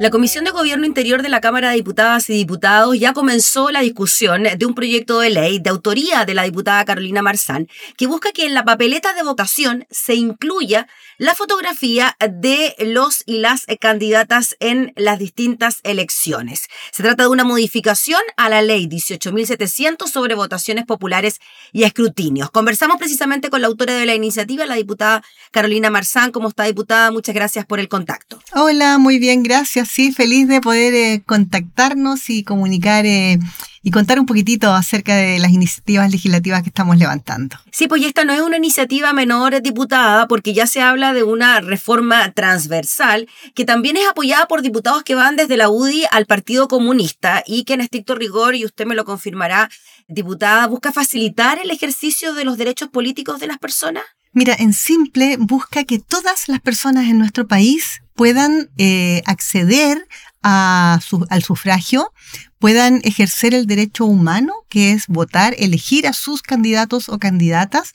La Comisión de Gobierno Interior de la Cámara de Diputadas y Diputados ya comenzó la discusión de un proyecto de ley de autoría de la diputada Carolina Marzán que busca que en la papeleta de votación se incluya la fotografía de los y las candidatas en las distintas elecciones. Se trata de una modificación a la ley 18.700 sobre votaciones populares y escrutinios. Conversamos precisamente con la autora de la iniciativa, la diputada Carolina Marzán. ¿Cómo está, diputada? Muchas gracias por el contacto. Hola, muy bien, gracias sí, feliz de poder eh, contactarnos y comunicar eh, y contar un poquitito acerca de las iniciativas legislativas que estamos levantando. Sí, pues esta no es una iniciativa menor, diputada, porque ya se habla de una reforma transversal que también es apoyada por diputados que van desde la UDI al Partido Comunista y que en estricto rigor, y usted me lo confirmará, diputada, busca facilitar el ejercicio de los derechos políticos de las personas. Mira, en simple busca que todas las personas en nuestro país puedan eh, acceder a al sufragio, puedan ejercer el derecho humano, que es votar, elegir a sus candidatos o candidatas,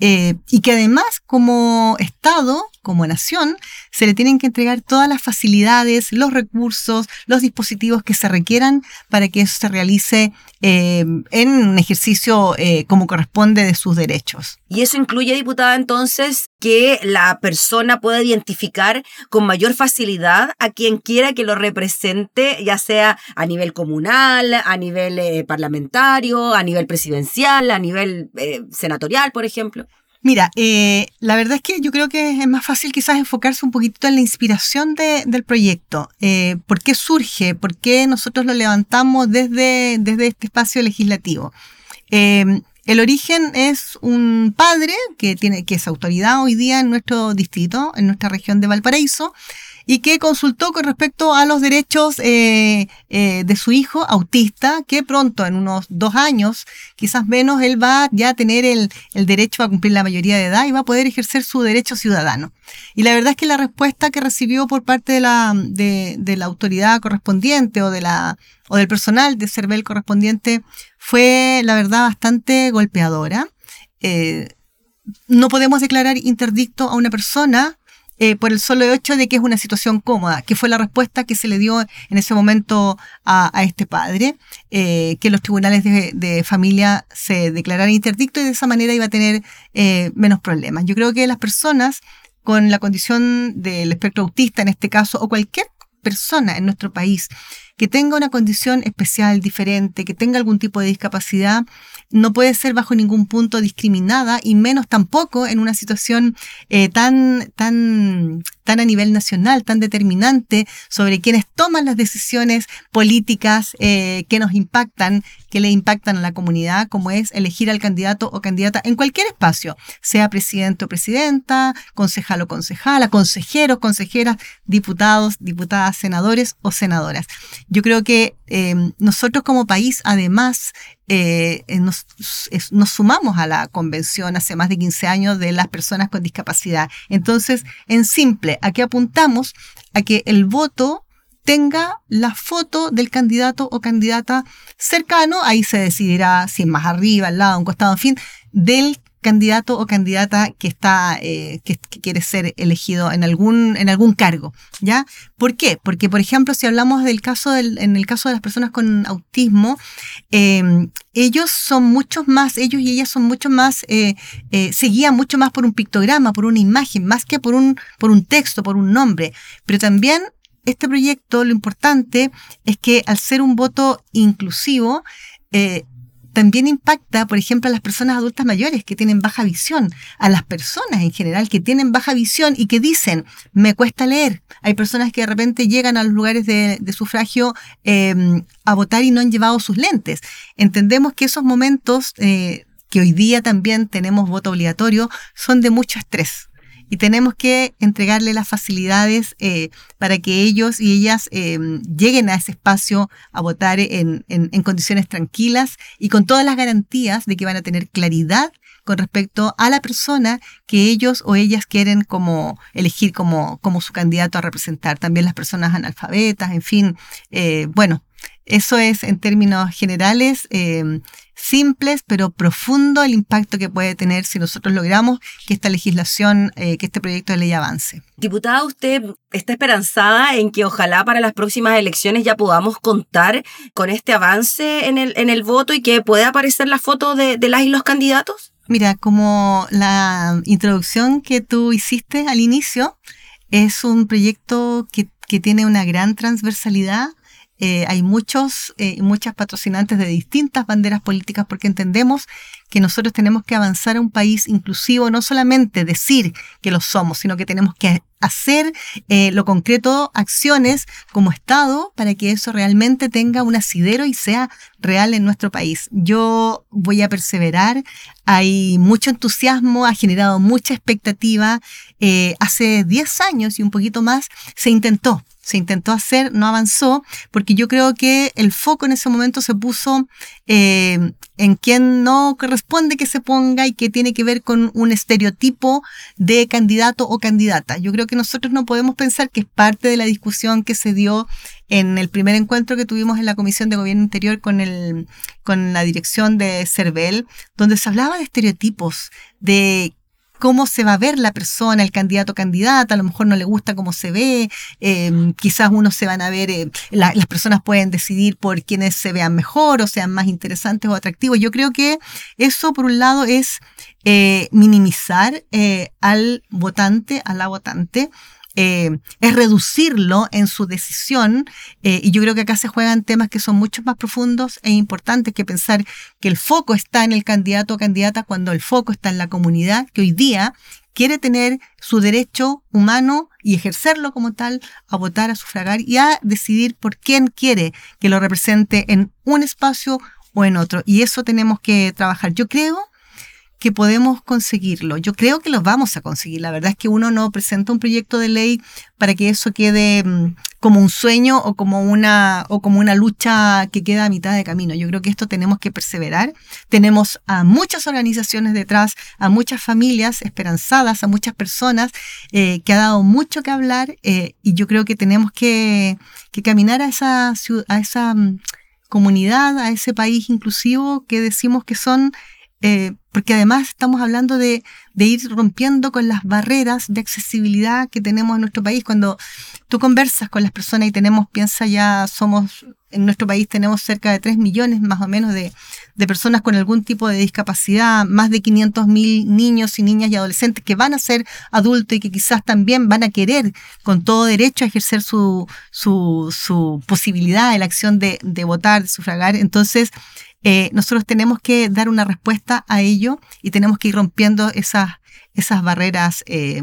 eh, y que además como Estado, como nación, se le tienen que entregar todas las facilidades, los recursos, los dispositivos que se requieran para que eso se realice eh, en un ejercicio eh, como corresponde de sus derechos. Y eso incluye, diputada, entonces, que la persona pueda identificar con mayor facilidad a quien quiera que lo represente, ya sea a nivel comunal, a nivel parlamentario, a nivel presidencial, a nivel senatorial, por ejemplo. Mira, eh, la verdad es que yo creo que es más fácil quizás enfocarse un poquito en la inspiración del proyecto. Eh, ¿Por qué surge? ¿Por qué nosotros lo levantamos desde, desde este espacio legislativo? Eh, el origen es un padre que, tiene, que es autoridad hoy día en nuestro distrito, en nuestra región de Valparaíso, y que consultó con respecto a los derechos eh, eh, de su hijo autista, que pronto, en unos dos años, quizás menos, él va ya a tener el, derecho a cumplir la mayoría de edad y va a poder ejercer su derecho ciudadano. Y la verdad es que la respuesta que recibió por parte de la, autoridad correspondiente o, de la, o del personal de CERVEL correspondiente fue, la verdad, bastante golpeadora. Eh, no podemos declarar interdicto a una persona eh, por el solo hecho de que es una situación cómoda, que fue la respuesta que se le dio en ese momento a, este padre, eh, que los tribunales de, familia se declararan interdicto y de esa manera iba a tener eh, menos problemas. Yo creo que las personas con la condición del espectro autista en este caso, o cualquier persona en nuestro país que tenga una condición especial, diferente, que tenga algún tipo de discapacidad, no puede ser bajo ningún punto discriminada y menos tampoco en una situación eh, tan, tan, tan a nivel nacional, tan determinante sobre quienes toman las decisiones políticas eh, que nos impactan, que le impactan a la comunidad, como es elegir al candidato o candidata en cualquier espacio, sea presidente o presidenta, concejal o concejala, consejeros, consejeras, diputados, diputadas, senadores o senadoras. Yo creo que eh, nosotros como país, además, eh, nos, nos, sumamos a la convención hace más de 15 años de las personas con discapacidad. Entonces, en simple, aquí apuntamos a que el voto tenga la foto del candidato o candidata cercano, ahí se decidirá si más arriba, al lado, un costado, en fin, del candidato o candidata que está eh, que, quiere ser elegido en algún en algún cargo ya por qué porque por ejemplo si hablamos del caso del, en el caso de las personas con autismo em, ellos son muchos más ellos y ellas son mucho más eh, eh, se guían mucho más por un pictograma por una imagen más que por un por un texto por un nombre. Pero también este proyecto lo importante es que al ser un voto inclusivo eh, también impacta, por ejemplo, a las personas adultas mayores que tienen baja visión, a las personas en general que tienen baja visión y que dicen, me cuesta leer. Hay personas que de repente llegan a los lugares de, sufragio em, a votar y no han llevado sus lentes. Entendemos que esos momentos, eh, que hoy día también tenemos voto obligatorio, son de mucho estrés y tenemos que entregarle las facilidades eh, para que ellos y ellas eh, lleguen a ese espacio a votar en, condiciones tranquilas y con todas las garantías de que van a tener claridad con respecto a la persona que ellos o ellas quieren como elegir como, como su candidato a representar. También las personas analfabetas, en fin, eh, bueno, Eso es, en términos generales, eh, simples, pero profundo el impacto que puede tener si nosotros logramos que esta legislación, eh, que este proyecto de ley avance. Diputada, ¿usted está esperanzada en que ojalá para las próximas elecciones ya podamos contar con este avance en el, en el voto y que pueda aparecer la foto de, de las y los candidatos? Mira, como la introducción que tú hiciste al inicio, es un proyecto que, que tiene una gran transversalidad eh, hay muchos, eh, muchas patrocinantes de distintas banderas políticas porque entendemos que nosotros tenemos que avanzar a un país inclusivo, no solamente decir que lo somos, sino que tenemos que hacer eh, lo concreto, acciones como Estado para que eso realmente tenga un asidero y sea real en nuestro país. Yo voy a perseverar, hay mucho entusiasmo, ha generado mucha expectativa. hace 10 años y un poquito más se intentó se intentó hacer, no avanzó, porque yo creo que el foco en ese momento se puso eh, en quien no corresponde que se ponga y que tiene que ver con un estereotipo de candidato o candidata. Yo creo que nosotros no podemos pensar que es parte de la discusión que se dio en el primer encuentro que tuvimos en la Comisión de Gobierno Interior con, el, con la dirección de CERVEL, donde se hablaba de estereotipos, de cómo se va a ver la persona, el candidato o candidata, a lo mejor no le gusta cómo se ve, em, quizás uno se van a ver, eh, las personas pueden decidir por quienes se vean mejor o sean más interesantes o atractivos. Yo creo que eso, por un lado, es eh, minimizar eh, al votante, a la votante, eh, es reducirlo en su decisión. Eh, y yo creo que acá se juegan temas que son mucho más profundos e importantes que pensar que el foco está en el candidato o candidata cuando el foco está en la comunidad que hoy día quiere tener su derecho humano y ejercerlo como tal a votar, a sufragar y a decidir por quién quiere que lo represente en un espacio o en otro. Y eso tenemos que trabajar. Yo creo que podemos conseguirlo. Yo creo que lo vamos a conseguir. La verdad es que uno no presenta un proyecto de ley para que eso quede mm, como un sueño o como una o como una lucha que queda a mitad de camino. Yo creo que esto tenemos que perseverar. Tenemos a muchas organizaciones detrás, a muchas familias esperanzadas, a muchas personas eh, que ha dado mucho que hablar eh, y yo creo que tenemos que, que caminar a esa a esa mm, comunidad, a ese país inclusivo que decimos que son eh, porque además estamos hablando de, de, ir rompiendo con las barreras de accesibilidad que tenemos en nuestro país. Cuando tú conversas con las personas y tenemos, piensa ya, somos, en nuestro país tenemos cerca de 3 millones más o menos de, de personas con algún tipo de discapacidad, más de 500 mil niños y niñas y adolescentes que van a ser adultos y que quizás también van a querer con todo derecho a ejercer su, su, posibilidad, la acción de, de votar, de sufragar. Entonces, eh, nosotros tenemos que dar una respuesta a ello y tenemos que ir rompiendo esas, esas barreras eh,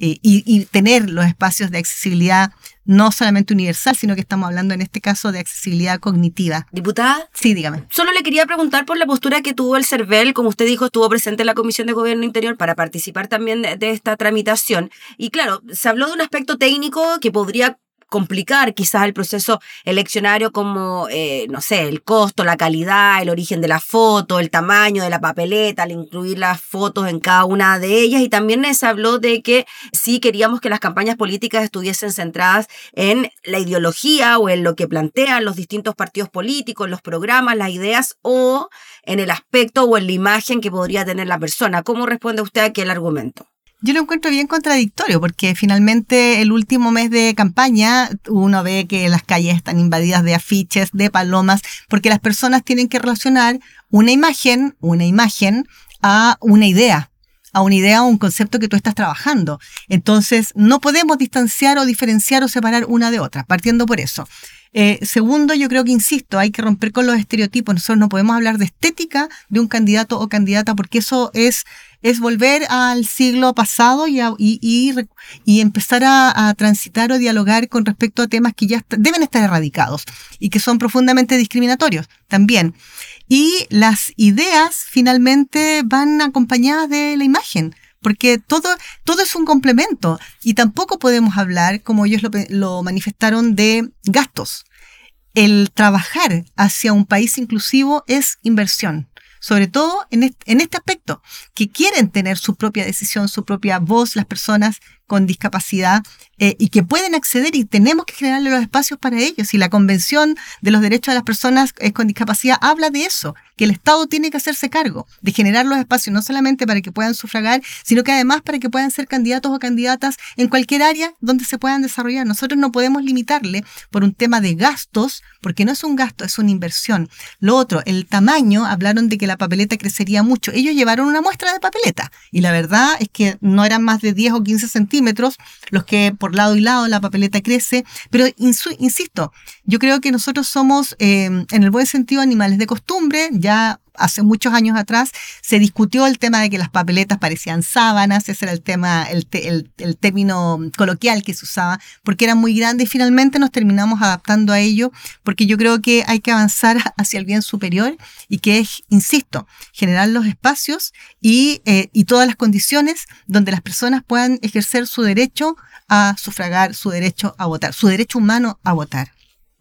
eh, y, tener los espacios de accesibilidad no solamente universal, sino que estamos hablando en este caso de accesibilidad cognitiva. Diputada. Sí, dígame. Solo le quería preguntar por la postura que tuvo el CERVEL, como usted dijo, estuvo presente en la Comisión de Gobierno Interior para participar también de esta tramitación. Y claro, se habló de un aspecto técnico que podría complicar quizás el proceso eleccionario como, eh, no sé, el costo, la calidad, el origen de la foto, el tamaño de la papeleta, al incluir las fotos en cada una de ellas. Y también se habló de que sí queríamos que las campañas políticas estuviesen centradas en la ideología o en lo que plantean los distintos partidos políticos, los programas, las ideas o en el aspecto o en la imagen que podría tener la persona. ¿Cómo responde usted a aquel argumento? Yo lo encuentro bien contradictorio porque finalmente el último mes de campaña uno ve que las calles están invadidas de afiches, de palomas, porque las personas tienen que relacionar una imagen, una imagen a una idea a una idea o un concepto que tú estás trabajando. Entonces, no podemos distanciar o diferenciar o separar una de otra, partiendo por eso. Eh, segundo, yo creo que, insisto, hay que romper con los estereotipos. Nosotros no podemos hablar de estética de un candidato o candidata porque eso es, es volver al siglo pasado y, y, y, empezar a, transitar o dialogar con respecto a temas que ya deben estar erradicados y que son profundamente discriminatorios también. Y las ideas finalmente van acompañadas de la imagen porque todo, todo es un complemento y tampoco podemos hablar, como ellos lo, manifestaron, de gastos. El trabajar hacia un país inclusivo es inversión sobre todo en en este, aspecto, que quieren tener su propia decisión, su propia voz, las personas con discapacidad eh, y que pueden acceder y tenemos que generarle los espacios para ellos. Y la Convención de los Derechos de las Personas con Discapacidad habla de eso, que el Estado tiene que hacerse cargo de generar los espacios no solamente para que puedan sufragar, sino que además para que puedan ser candidatos o candidatas en cualquier área donde se puedan desarrollar. Nosotros no podemos limitarle por un tema de gastos, porque no es un gasto, es una inversión. Lo otro, el tamaño, hablaron de que la papeleta crecería mucho. Ellos llevaron una muestra de papeleta y la verdad es que no eran más de 10 o 15 centímetros los que por lado y lado la papeleta crece, pero insisto, yo creo que nosotros somos, eh, en el buen sentido, animales de costumbre, ya hace muchos años atrás se discutió el tema de que las papeletas parecían sábanas, ese era el tema, el, el, término coloquial que se usaba, porque eran muy grandes y finalmente nos terminamos adaptando a ello, porque yo creo que hay que avanzar hacia el bien superior y que es, insisto, generar los espacios eh, y todas las condiciones donde las personas puedan ejercer su derecho a sufragar, su derecho a votar, su derecho humano a votar.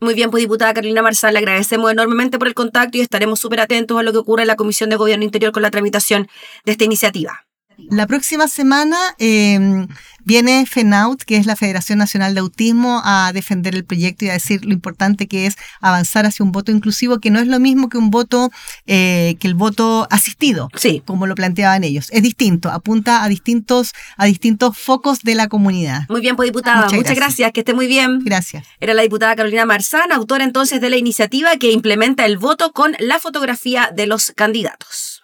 Muy bien, pues diputada Carolina Marsal, le agradecemos enormemente por el contacto y estaremos súper atentos a lo que ocurre en la Comisión de Gobierno Interior con la tramitación de esta iniciativa. La próxima semana eh, viene FENAUT, que es la Federación Nacional de Autismo, a defender el proyecto y a decir lo importante que es avanzar hacia un voto inclusivo, que no es lo mismo que un voto, eh, que el voto asistido, sí. como lo planteaban ellos. Es distinto, apunta a distintos, a distintos focos de la comunidad. Muy bien, pues diputada, muchas, gracias. que esté muy bien. Gracias. Era la diputada Carolina Marzán, autora entonces de la iniciativa que implementa el voto con la fotografía de los candidatos.